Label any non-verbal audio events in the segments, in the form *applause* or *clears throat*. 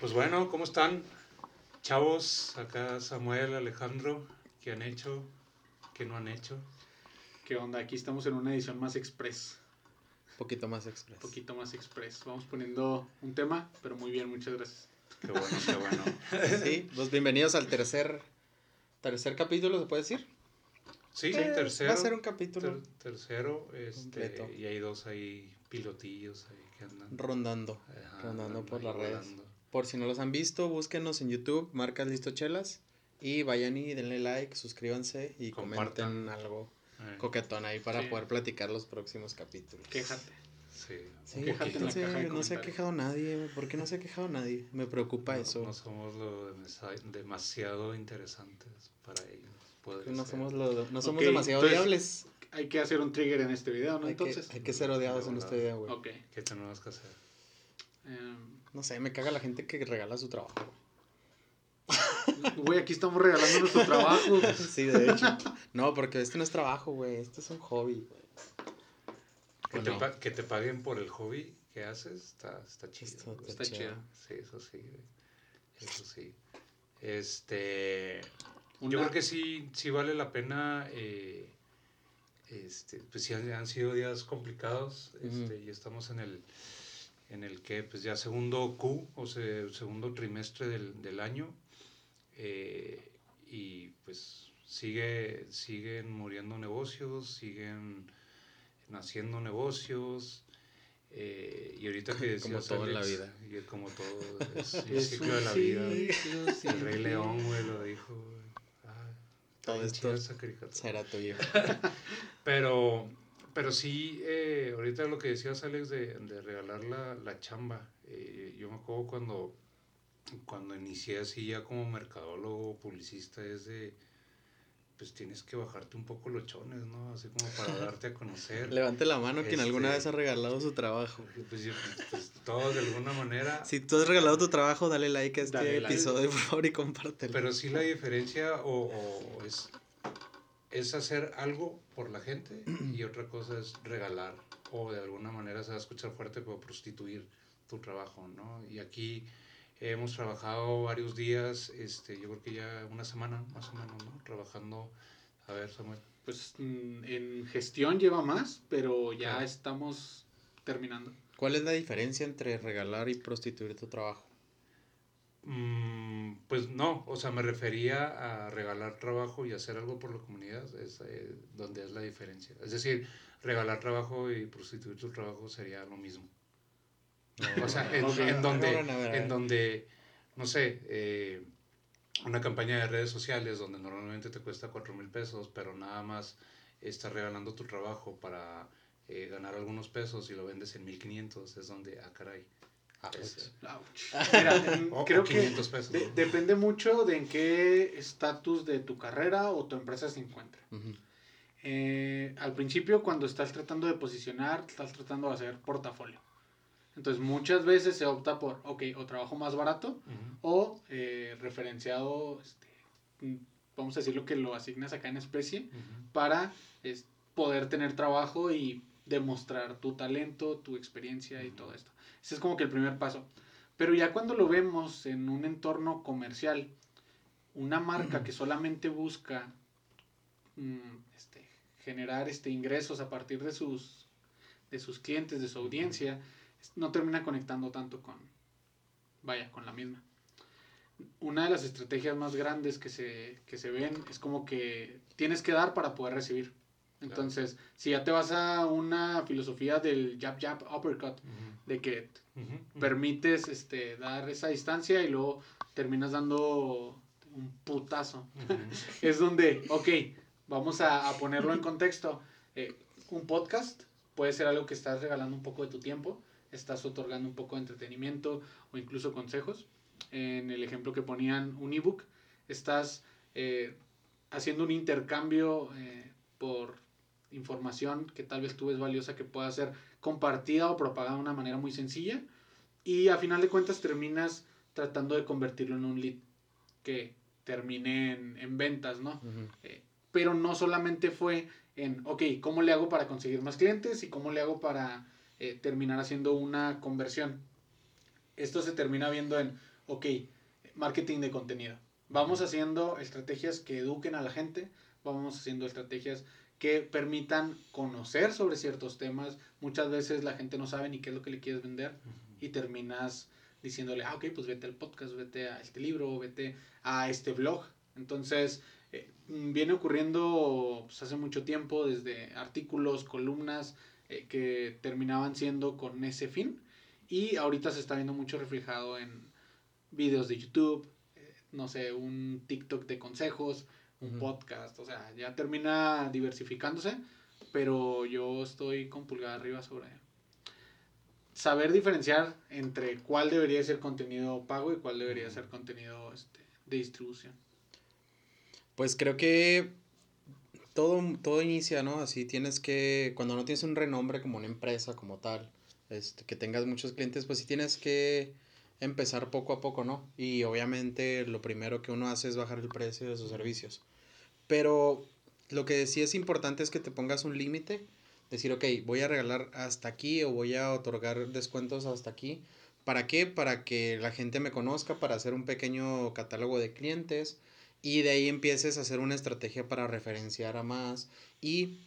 Pues bueno, ¿cómo están? Chavos, acá Samuel, Alejandro, ¿qué han hecho? ¿Qué no han hecho? ¿Qué onda? Aquí estamos en una edición más express. Poquito más express. Poquito más express. Vamos poniendo un tema, pero muy bien, muchas gracias. Qué bueno, qué bueno. *laughs* sí, pues bienvenidos al tercer, tercer capítulo, ¿se puede decir? Sí, Eh, tercero. Va a ser un capítulo ter- tercero, este, Completo. y hay dos ahí pilotillos ahí que andan. rondando, Ajá, rondando por las redes. volando. Por si no los han visto, búsquenos en YouTube, marcas listo chelas. Y vayan y denle like, suscríbanse y Compartan. comenten algo Eh, coquetón ahí para Sí. poder platicar los próximos capítulos. Quéjate. sí, Sí, un Quéjate en la no, de no se ha quejado nadie. ¿Por qué no se ha quejado nadie? Me preocupa No- eso. No somos lo demasiado interesantes para ellos. Que no ser. somos, lo- no somos demasiado entonces- odiables. Hay que hacer un trigger en este video, ¿no? Hay que, Entonces. hay que ser odiados en este video, güey. Ok. ¿Qué tenemos que hacer? Em, No sé, me caga la gente que regala su trabajo. Güey, aquí estamos regalando nuestro trabajo. *laughs* Sí, de hecho. No, porque este no es trabajo, güey. Este es un hobby, güey. Que, ¿O te, que te paguen por el hobby que haces, está, está chido. Está- chido. Sí, eso sí, güey. Eso sí. Este. Una- Yo creo que sí, sí vale la pena. eh, este, pues sí han, han sido días complicados. Este. Y estamos en el. En el que, pues ya segundo Q, o sea, segundo trimestre del, del año. eh, y pues sigue, siguen muriendo negocios, siguen naciendo negocios. eh, y ahorita que *laughs* decías, Como todo en la Alex, vida. y como todo, es el *laughs* Es ciclo de la vida. sin El Rey. León, güey, lo dijo, güey. Ah, Todo esto. Será tuyo. *laughs* Pero, pero sí, eh, ahorita lo que decías, Alex, de, de regalar la, la chamba. eh, yo me acuerdo cuando, cuando inicié así ya como mercadólogo, publicista, es de, pues tienes que bajarte un poco los chones, ¿no? Así como para *laughs* darte a conocer. Levante la mano quien alguna Este- vez ha regalado su trabajo. *laughs* Pues, pues, todos de alguna manera. Si tú has regalado tu trabajo, dale like a este Dale like. episodio, por favor, y compártelo. Pero sí la diferencia o, o es, es hacer algo por la gente y *clears throat* otra cosa es regalar o de alguna manera se va a escuchar fuerte pero prostituir tu trabajo, ¿no? Y aquí hemos trabajado varios días, este, yo creo que ya una semana más o menos, ¿no? Trabajando, a ver Samuel, Pues mm, en gestión lleva más, pero ya Claro. estamos terminando. ¿Cuál es la diferencia entre regalar y prostituir tu trabajo? Mm, pues no, o sea, me refería a regalar trabajo y hacer algo por la comunidad, es eh, donde es la diferencia. Es decir, regalar trabajo y prostituir tu trabajo sería lo mismo. O sea, *laughs* en, donde, No, no, no, en donde, no sé, eh, una campaña de redes sociales donde normalmente te cuesta cuatro mil pesos, pero nada más estás regalando tu trabajo para eh, ganar algunos pesos y lo vendes en 1500, es donde, ah, caray. Es- Ouch. *laughs* Mira, creo que 500 pesos. de- ¿no? depende mucho de en qué estatus de tu carrera o tu empresa se encuentra. Ujú. Eh, al principio, cuando estás tratando de posicionar, estás tratando de hacer portafolio. Entonces, muchas veces se opta por, ok, o trabajo más barato Ujú. o eh, referenciado, este, vamos a decir lo que lo asignas acá en especie, Ujú. para es, poder tener trabajo y demostrar tu talento, tu experiencia y todo esto. Ese es como que el primer paso. Pero ya cuando lo vemos en un entorno comercial, una marca que solamente busca mm, este, generar este, ingresos a partir de sus, de sus clientes, de su audiencia, no termina conectando tanto con, vaya, con la misma. Una de las estrategias más grandes que se, que se ven es como que tienes que dar para poder recibir. Entonces, si ya te vas a una filosofía del jab jab uppercut, de que permites este, dar esa distancia y luego terminas dando un putazo. *laughs* Es donde, ok, vamos a, a ponerlo en contexto. Eh, un podcast puede ser algo que estás regalando un poco de tu tiempo, estás otorgando un poco de entretenimiento o incluso consejos. En el ejemplo que ponían un ebook, estás eh, haciendo un intercambio eh, por información que tal vez tú ves valiosa que pueda ser compartida o propagada de una manera muy sencilla y a final de cuentas terminas tratando de convertirlo en un lead que termine en, en ventas, ¿no? Ujú. Eh, pero no solamente fue en, ok, ¿cómo le hago para conseguir más clientes y cómo le hago para eh, terminar haciendo una conversión? Esto se termina viendo en, ok, marketing de contenido. Vamos haciendo estrategias que eduquen a la gente, vamos haciendo estrategias que permitan conocer sobre ciertos temas. Muchas veces la gente no sabe ni qué es lo que le quieres vender y terminas diciéndole, ah, ok, pues vete al podcast, vete a este libro, vete a este blog. Entonces, eh, viene ocurriendo pues, hace mucho tiempo, desde artículos, columnas, eh, que terminaban siendo con ese fin. Y ahorita se está viendo mucho reflejado en videos de YouTube, eh, no sé, un TikTok de consejos, un podcast, o sea, ya termina diversificándose, pero yo estoy con pulgada arriba sobre saber diferenciar entre cuál debería ser contenido pago y cuál debería ser contenido este, de distribución. Pues creo que todo, todo inicia, ¿no? Así tienes que, cuando no tienes un renombre como una empresa, como tal, este, que tengas muchos clientes, pues sí tienes que empezar poco a poco, ¿no? Y obviamente lo primero que uno hace es bajar el precio de sus servicios. Pero lo que sí es importante es que te pongas un límite, decir, ok, voy a regalar hasta aquí o voy a otorgar descuentos hasta aquí. ¿Para qué? Para que la gente me conozca, para hacer un pequeño catálogo de clientes y de ahí empieces a hacer una estrategia para referenciar a más y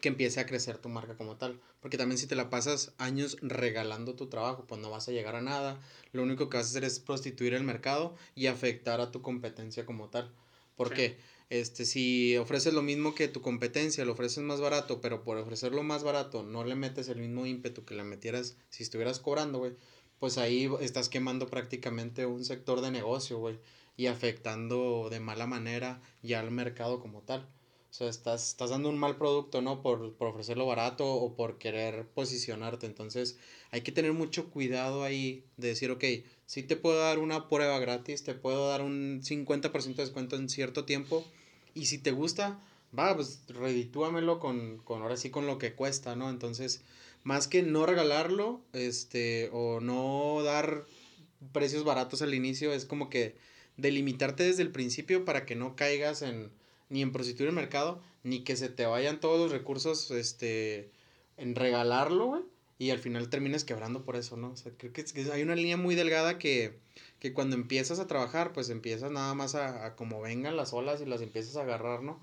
que empiece a crecer tu marca como tal. Porque también si te la pasas años regalando tu trabajo, pues no vas a llegar a nada. Lo único que vas a hacer es prostituir el mercado y afectar a tu competencia como tal. ¿Por qué? Este, si ofreces lo mismo que tu competencia, lo ofreces más barato, pero por ofrecerlo más barato no le metes el mismo ímpetu que le metieras si estuvieras cobrando, güey, pues ahí estás quemando prácticamente un sector de negocio, güey, y afectando de mala manera ya al mercado como tal. O sea, estás, estás dando un mal producto, ¿no? Por, por ofrecerlo barato o por querer posicionarte. Entonces, hay que tener mucho cuidado ahí de decir, ok, si te puedo dar una prueba gratis, te puedo dar un 50% de descuento en cierto tiempo. Y si te gusta, va, pues reditúamelo con, con ahora sí con lo que cuesta, ¿no? Entonces, más que no regalarlo, este, o no dar precios baratos al inicio, es como que delimitarte desde el principio para que no caigas en ni en prostituir el mercado, ni que se te vayan todos los recursos este, en regalarlo, güey, y al final termines quebrando por eso, ¿no? O sea, creo que, hay una línea muy delgada que, que cuando empiezas a trabajar, pues empiezas nada más a, a, como vengan las olas y las empiezas a agarrar, ¿no?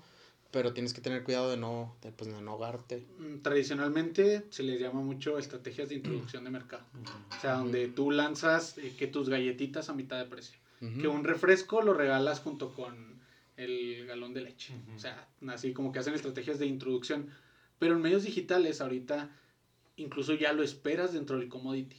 Pero tienes que tener cuidado de no, de, pues, de no ahogarte. Mm, tradicionalmente se les llama mucho estrategias de introducción de mercado. O sea, donde tú lanzas eh, que tus galletitas a mitad de precio. Que un refresco lo regalas junto con el galón de leche. O sea, así como que hacen estrategias de introducción. Pero en medios digitales ahorita incluso ya lo esperas dentro del commodity.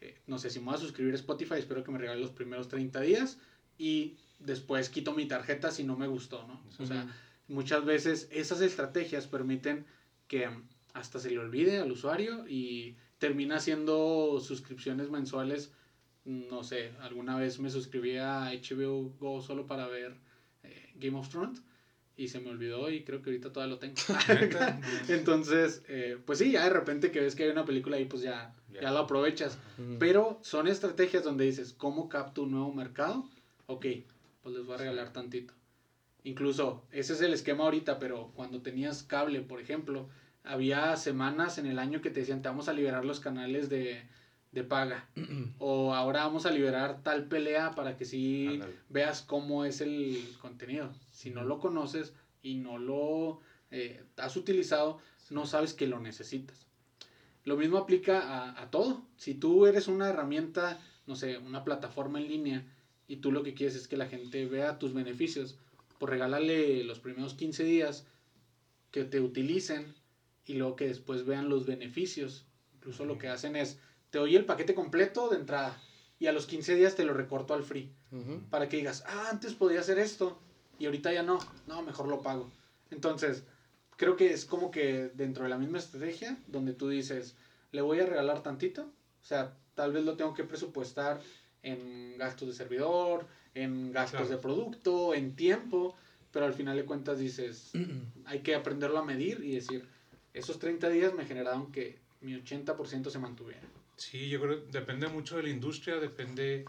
Eh, no sé, si me voy a suscribir a Spotify, espero que me regale los primeros 30 días y después quito mi tarjeta si no me gustó, ¿no? O sea, muchas veces esas estrategias permiten que hasta se le olvide al usuario y termina haciendo suscripciones mensuales. No sé, alguna vez me suscribí a HBO Go solo para ver Game of Thrones y se me olvidó y creo que ahorita todavía lo tengo. *laughs* *laughs* Entonces, eh, pues sí, ya de repente que ves que hay una película ahí, pues ya, ya lo aprovechas. Pero son estrategias donde dices, ¿cómo capto un nuevo mercado? Ok, pues les voy a regalar tantito. Incluso, ese es el esquema ahorita, pero cuando tenías cable, por ejemplo, había semanas en el año que te decían, te vamos a liberar los canales de, de paga. *clears throat* o ahora vamos a liberar tal pelea para que si veas cómo es el contenido. Si no lo conoces y no lo eh, has utilizado, no sabes que lo necesitas. Lo mismo aplica a, a, todo. Si tú eres una herramienta, no sé, una plataforma en línea y tú lo que quieres es que la gente vea tus beneficios, pues regálale los primeros 15 días que te utilicen y luego que después vean los beneficios. Incluso lo que hacen es te doy el paquete completo de entrada y a los 15 días te lo recorto al free. Para que digas, ah, antes podía hacer esto y ahorita ya no. No, mejor lo pago. Entonces, creo que es como que dentro de la misma estrategia, donde tú dices, le voy a regalar tantito. O sea, tal vez lo tengo que presupuestar en gastos de servidor, en gastos de producto, en tiempo, pero al final de cuentas dices, *clears throat* hay que aprenderlo a medir y decir, esos 30 días me generaron que mi 80% se mantuviera. Sí, yo creo que depende mucho de la industria, depende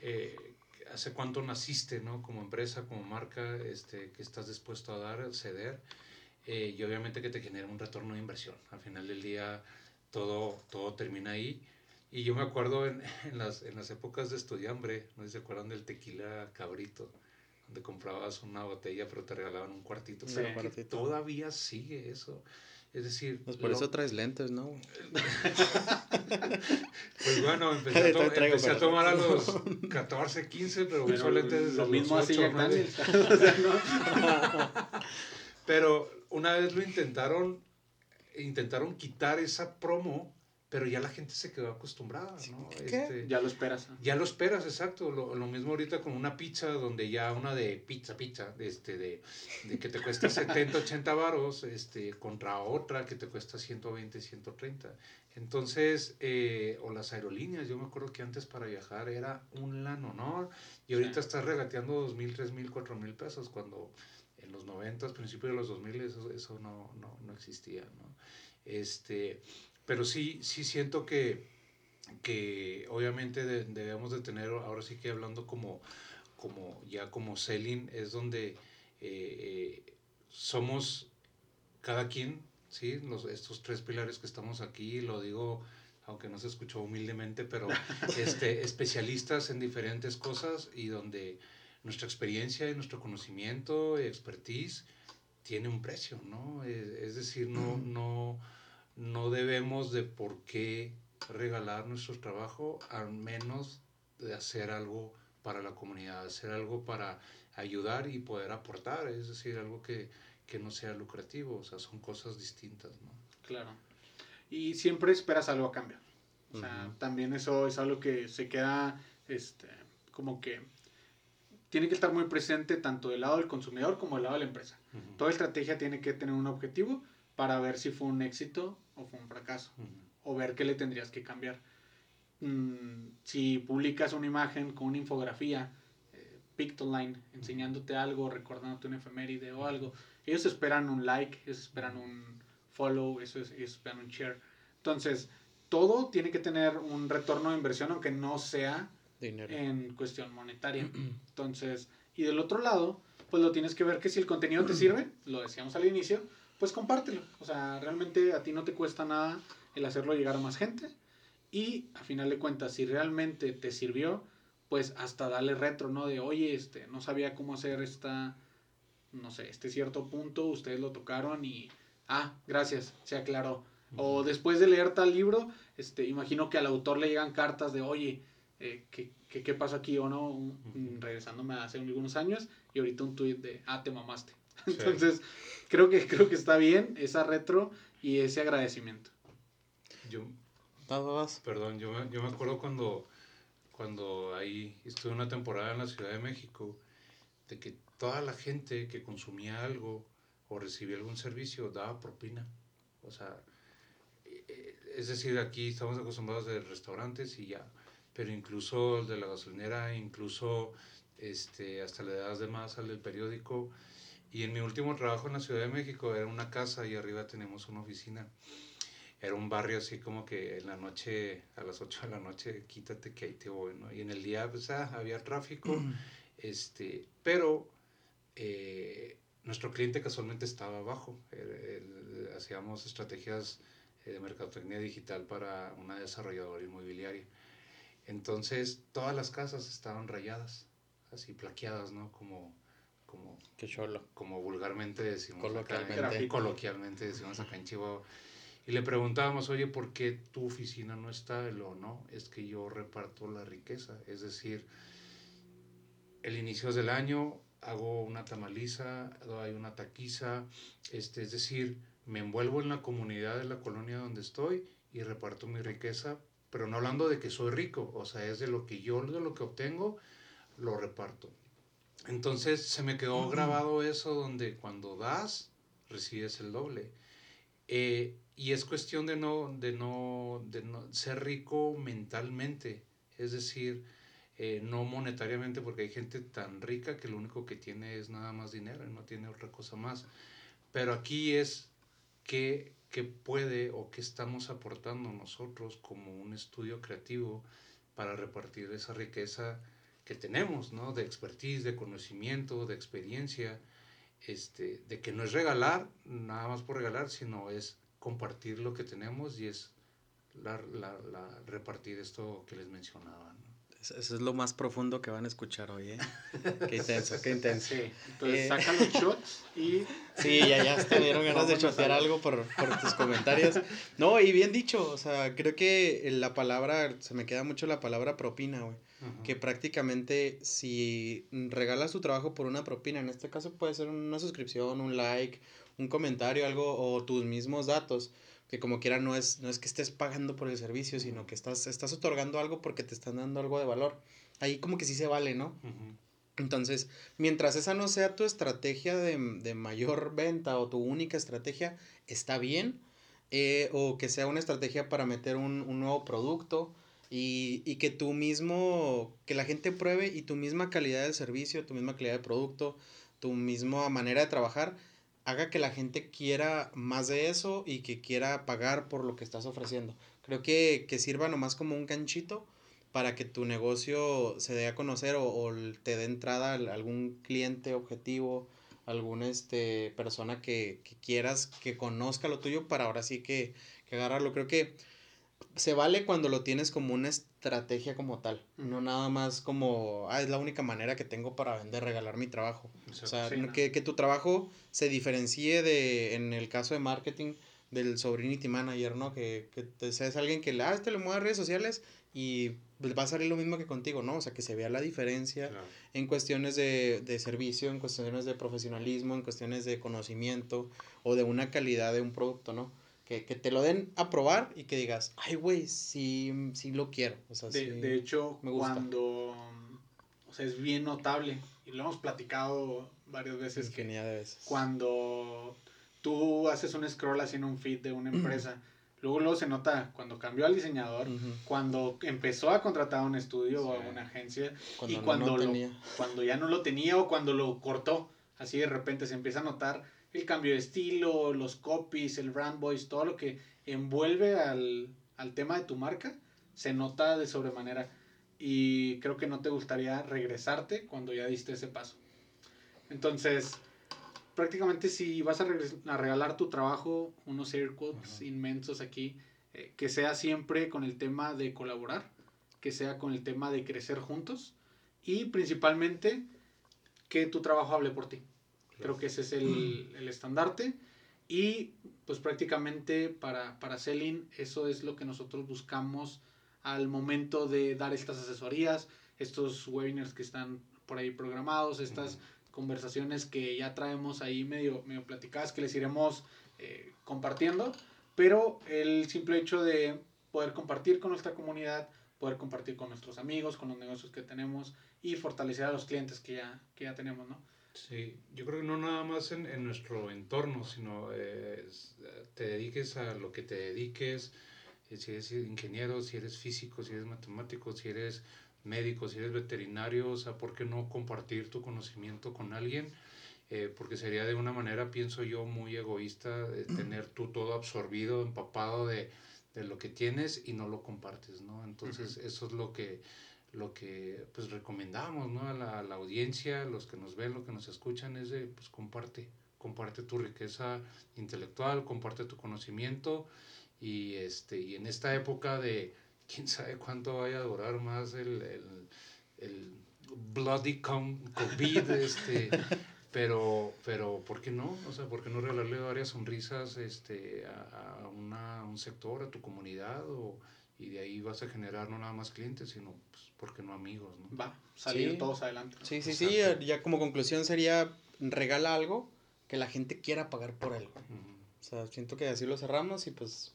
eh, hace cuánto naciste, ¿no? Como empresa, como marca, este, que estás dispuesto a dar, ceder, eh, y obviamente que te genere un retorno de inversión. Al final del día todo, todo termina ahí Y yo me acuerdo en, *laughs* en, las, en las épocas de estudiambre, no sé si se acuerdan del tequila cabrito, donde comprabas una botella pero te regalaban un cuartito. Sí, que todavía sigue eso. Es decir, Pues por lo- eso traes lentes, ¿no? *laughs* pues bueno, empecé, a, *laughs* to- empecé a pero- tomar a los *laughs* 14, 15, pero, Pero uso lentes desde lo los mismo así 8, Jack 9. Daniels. O sea, ¿no? Pero una vez lo intentaron, intentaron quitar esa promo, pero ya la gente se quedó acostumbrada, ¿no? ¿Qué? Este, Ya lo esperas. ya lo esperas, exacto. Lo, lo mismo ahorita con una pizza, donde ya una de pizza, pizza, este, de, de que te cuesta *laughs* 70, 80 varos, este, contra otra que te cuesta 120, 130. Entonces, eh, o las aerolíneas, yo me acuerdo que antes para viajar era un lano, ¿no? Y ahorita Sí. estás regateando 2 mil, 3 mil, 4 mil pesos, cuando en los 90, principios de los 2000, eso, eso no, no, no existía, ¿no? Este, pero sí, sí siento que, que obviamente de- debemos de tener, ahora sí que hablando como, como ya como selling, es donde eh, eh, somos cada quien, ¿sí? Los, estos tres pilares que estamos aquí, lo digo aunque no se escuchó humildemente, pero *laughs* este, especialistas en diferentes cosas y donde nuestra experiencia y nuestro conocimiento y expertise tiene un precio, ¿no? Es, es decir, no, no, no debemos de por qué regalar nuestro trabajo, al menos de hacer algo para la comunidad, hacer algo para ayudar y poder aportar, es decir, algo que, que no sea lucrativo, o sea, son cosas distintas, ¿no? Claro. Y siempre esperas algo a cambio. O sea, también eso es algo que se queda, este, como que tiene que estar muy presente tanto del lado del consumidor como del lado de la empresa. Toda estrategia tiene que tener un objetivo para ver si fue un éxito o fue un fracaso, o ver qué le tendrías que cambiar. Mm, si publicas una imagen con una infografía, eh, Pictoline, enseñándote algo, recordándote una efeméride o algo, ellos esperan un like, ellos esperan un follow, eso es, ellos esperan un share. Entonces, todo tiene que tener un retorno de inversión, aunque no sea Dinero. en cuestión monetaria. *clears throat* Entonces, y del otro lado, pues lo tienes que ver que si el contenido te sirve, lo decíamos al inicio, pues compártelo. O sea, realmente a ti no te cuesta nada el hacerlo llegar a más gente. Y a final de cuentas, si realmente te sirvió, pues hasta darle retro, ¿no? De, oye, este, no sabía cómo hacer esta, no sé, este cierto punto, ustedes lo tocaron y, ah, gracias, se aclaró. O después de leer tal libro, este, imagino que al autor le llegan cartas de, oye, eh, ¿qué, qué, qué pasó aquí o no? Un-. Regresándome hace algunos años y ahorita un tuit de, ah, te mamaste. Sí. *laughs* Entonces, creo que, *laughs* creo que está bien esa retro y ese agradecimiento. Yo. Perdón, yo me, yo me acuerdo cuando, cuando ahí estuve una temporada en la Ciudad de México, de que toda la gente que consumía algo o recibía algún servicio daba propina. O sea, eh, eh, es decir, aquí estamos acostumbrados de restaurantes y ya, pero incluso el de la gasolinera, incluso este, hasta le das de más al del periódico. Y en mi último trabajo en la Ciudad de México era una casa y arriba tenemos una oficina era un barrio así como que en la noche, a las 8 de la noche, quítate que ahí te voy, ¿no? Y en el día, pues, ah, había tráfico, *clears throat* este, pero eh, nuestro cliente casualmente estaba abajo. Eh, eh, hacíamos estrategias eh, de mercadotecnia digital para una desarrolladora inmobiliaria. Entonces, todas las casas estaban rayadas, así plaqueadas, ¿no? Como, como Qué cholo. como vulgarmente decimos Coloquialmente. acá, en- coloquialmente decimos acá en Chihuahua. Y le preguntábamos, oye, ¿por qué tu oficina no está? Lo no, es que yo reparto la riqueza. Es decir, el inicio del año hago una tamaliza, hay una taquiza, este, es decir, me envuelvo en la comunidad de la colonia donde estoy y reparto mi riqueza, pero no hablando de que soy rico, o sea, es de lo que yo, de lo que obtengo, lo reparto. Entonces se me quedó grabado eso donde cuando das, recibes el doble. Eh, y es cuestión de no, de, no, de no ser rico mentalmente, es decir, eh, no monetariamente, porque hay gente tan rica que lo único que tiene es nada más dinero y no tiene otra cosa más. Pero aquí es qué, qué puede o qué estamos aportando nosotros como un estudio creativo para repartir esa riqueza que tenemos, ¿no? De expertise, de conocimiento, de experiencia, este, de que no es regalar, nada más por regalar, sino es compartir lo que tenemos y es la, la, la repartir esto que les mencionaba. Eso es lo más profundo que van a escuchar hoy, ¿eh? *laughs* Qué intenso, qué intenso. Sí, entonces Eh. saca los shots y *laughs* Sí, ya, ya me dieron ganas de chotear algo por, por tus comentarios. No, y bien dicho, o sea, creo que la palabra, se me queda mucho la palabra propina, güey. Que prácticamente si regalas tu trabajo por una propina, en este caso puede ser una suscripción, un like, un comentario, algo, o tus mismos datos, que como quiera no es, no es que estés pagando por el servicio, sino que estás, estás otorgando algo porque te están dando algo de valor. Ahí como que sí se vale, ¿no? Ujú. Entonces, mientras esa no sea tu estrategia de, de mayor venta o tu única estrategia, está bien. eh, o que sea una estrategia para meter un, un nuevo producto y, y que tú mismo, que la gente pruebe y tu misma calidad del servicio, tu misma calidad de producto, tu misma manera de trabajar, haga que la gente quiera más de eso y que quiera pagar por lo que estás ofreciendo. Creo que, que sirva nomás como un ganchito para que tu negocio se dé a conocer o, te dé entrada algún cliente objetivo, alguna este, persona que, que quieras que conozca lo tuyo para ahora sí que, que agarrarlo. Creo que se vale cuando lo tienes como una estrategia como tal, no nada más como, ah, es la única manera que tengo para vender, regalar mi trabajo. O sea, Sí, ¿no? que, que tu trabajo se diferencie de, en el caso de marketing, del sobrinity manager, ¿no? Que, que te seas alguien que, ah, este le mueve a redes sociales y pues, va a salir lo mismo que contigo, ¿no? O sea, que se vea la diferencia Claro. en cuestiones de, de servicio, en cuestiones de profesionalismo, en cuestiones de conocimiento o de una calidad de un producto, ¿no? Que, que te lo den a probar y que digas, ay, güey, sí, sí lo quiero. O sea, de, sí. de hecho me gusta. cuando o sea, es bien notable y lo hemos platicado varias veces que de veces. cuando tú haces un scroll haciendo un feed de una *clears throat* empresa, luego luego se nota cuando cambió al diseñador, cuando empezó a contratar a un estudio o a una agencia Cuando y no, cuando no lo- tenía. cuando ya no lo tenía o cuando lo cortó. Así de repente se empieza a notar el cambio de estilo, los copies, el brand voice, todo lo que envuelve al, al tema de tu marca, se nota de sobremanera. Y creo que no te gustaría regresarte cuando ya diste ese paso. Entonces, prácticamente si vas a, a regalar tu trabajo, unos air quotes inmensos aquí, eh, que sea siempre con el tema de colaborar, que sea con el tema de crecer juntos y principalmente que tu trabajo hable por ti. Creo que ese es el, el estandarte. Y pues prácticamente para, para Selling eso es lo que nosotros buscamos al momento de dar estas asesorías, estos webinars que están por ahí programados, estas conversaciones que ya traemos ahí medio, medio platicadas que les iremos eh, compartiendo, pero el simple hecho de poder compartir con nuestra comunidad, poder compartir con nuestros amigos, con los negocios que tenemos y fortalecer a los clientes que ya, que ya tenemos, ¿no? Sí, yo creo que no nada más en, en nuestro entorno, sino eh, te dediques a lo que te dediques, eh, si eres ingeniero, si eres físico, si eres matemático, si eres médico, si eres veterinario, o sea, ¿por qué no compartir tu conocimiento con alguien? Eh, porque sería de una manera, pienso yo, muy egoísta eh, *clears throat* tener tú todo absorbido, empapado de, de lo que tienes y no lo compartes, ¿no? Entonces, eso es lo que lo que pues recomendamos ¿no? a, la, a la audiencia, los que nos ven, los que nos escuchan, es de pues comparte, comparte tu riqueza intelectual, comparte tu conocimiento y este y en esta época de quién sabe cuánto vaya a durar más el, el, el bloody COVID, este, pero, pero ¿por qué no? O sea, ¿por qué no regalarle varias sonrisas este, a, a un sector, a tu comunidad? O, y de ahí vas a generar no nada más clientes, sino, pues, ¿por qué no amigos? ¿no? Va, salir Sí. todos adelante. Sí, sí, sí, Exacto. ya como conclusión sería regala algo que la gente quiera pagar por él. Ujú. O sea, siento que así lo cerramos y pues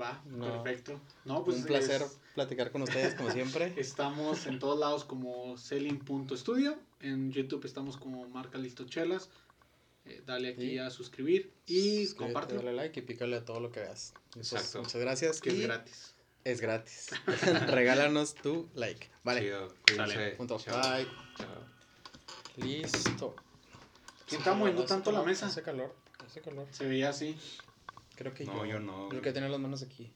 Va, No. perfecto. No, pues un placer es- platicar con ustedes como siempre. *laughs* Estamos en todos lados como selling.studio. En YouTube estamos como Marca Listo Chelas. Eh, dale aquí Sí. a suscribir y comparte. Dale like y pícale a todo lo que veas. Pues, Exacto. muchas gracias. Que es y gratis. Es gratis. *laughs* Regálanos tu like. Vale. Chido, Sale. cuídense. Punto. Chao. Bye. Chao. Listo. ¿Quién está moviendo tanto la mesa? Hace calor. Hace calor. Se veía así. Creo que No, yo. yo no. Yo que tener las manos aquí.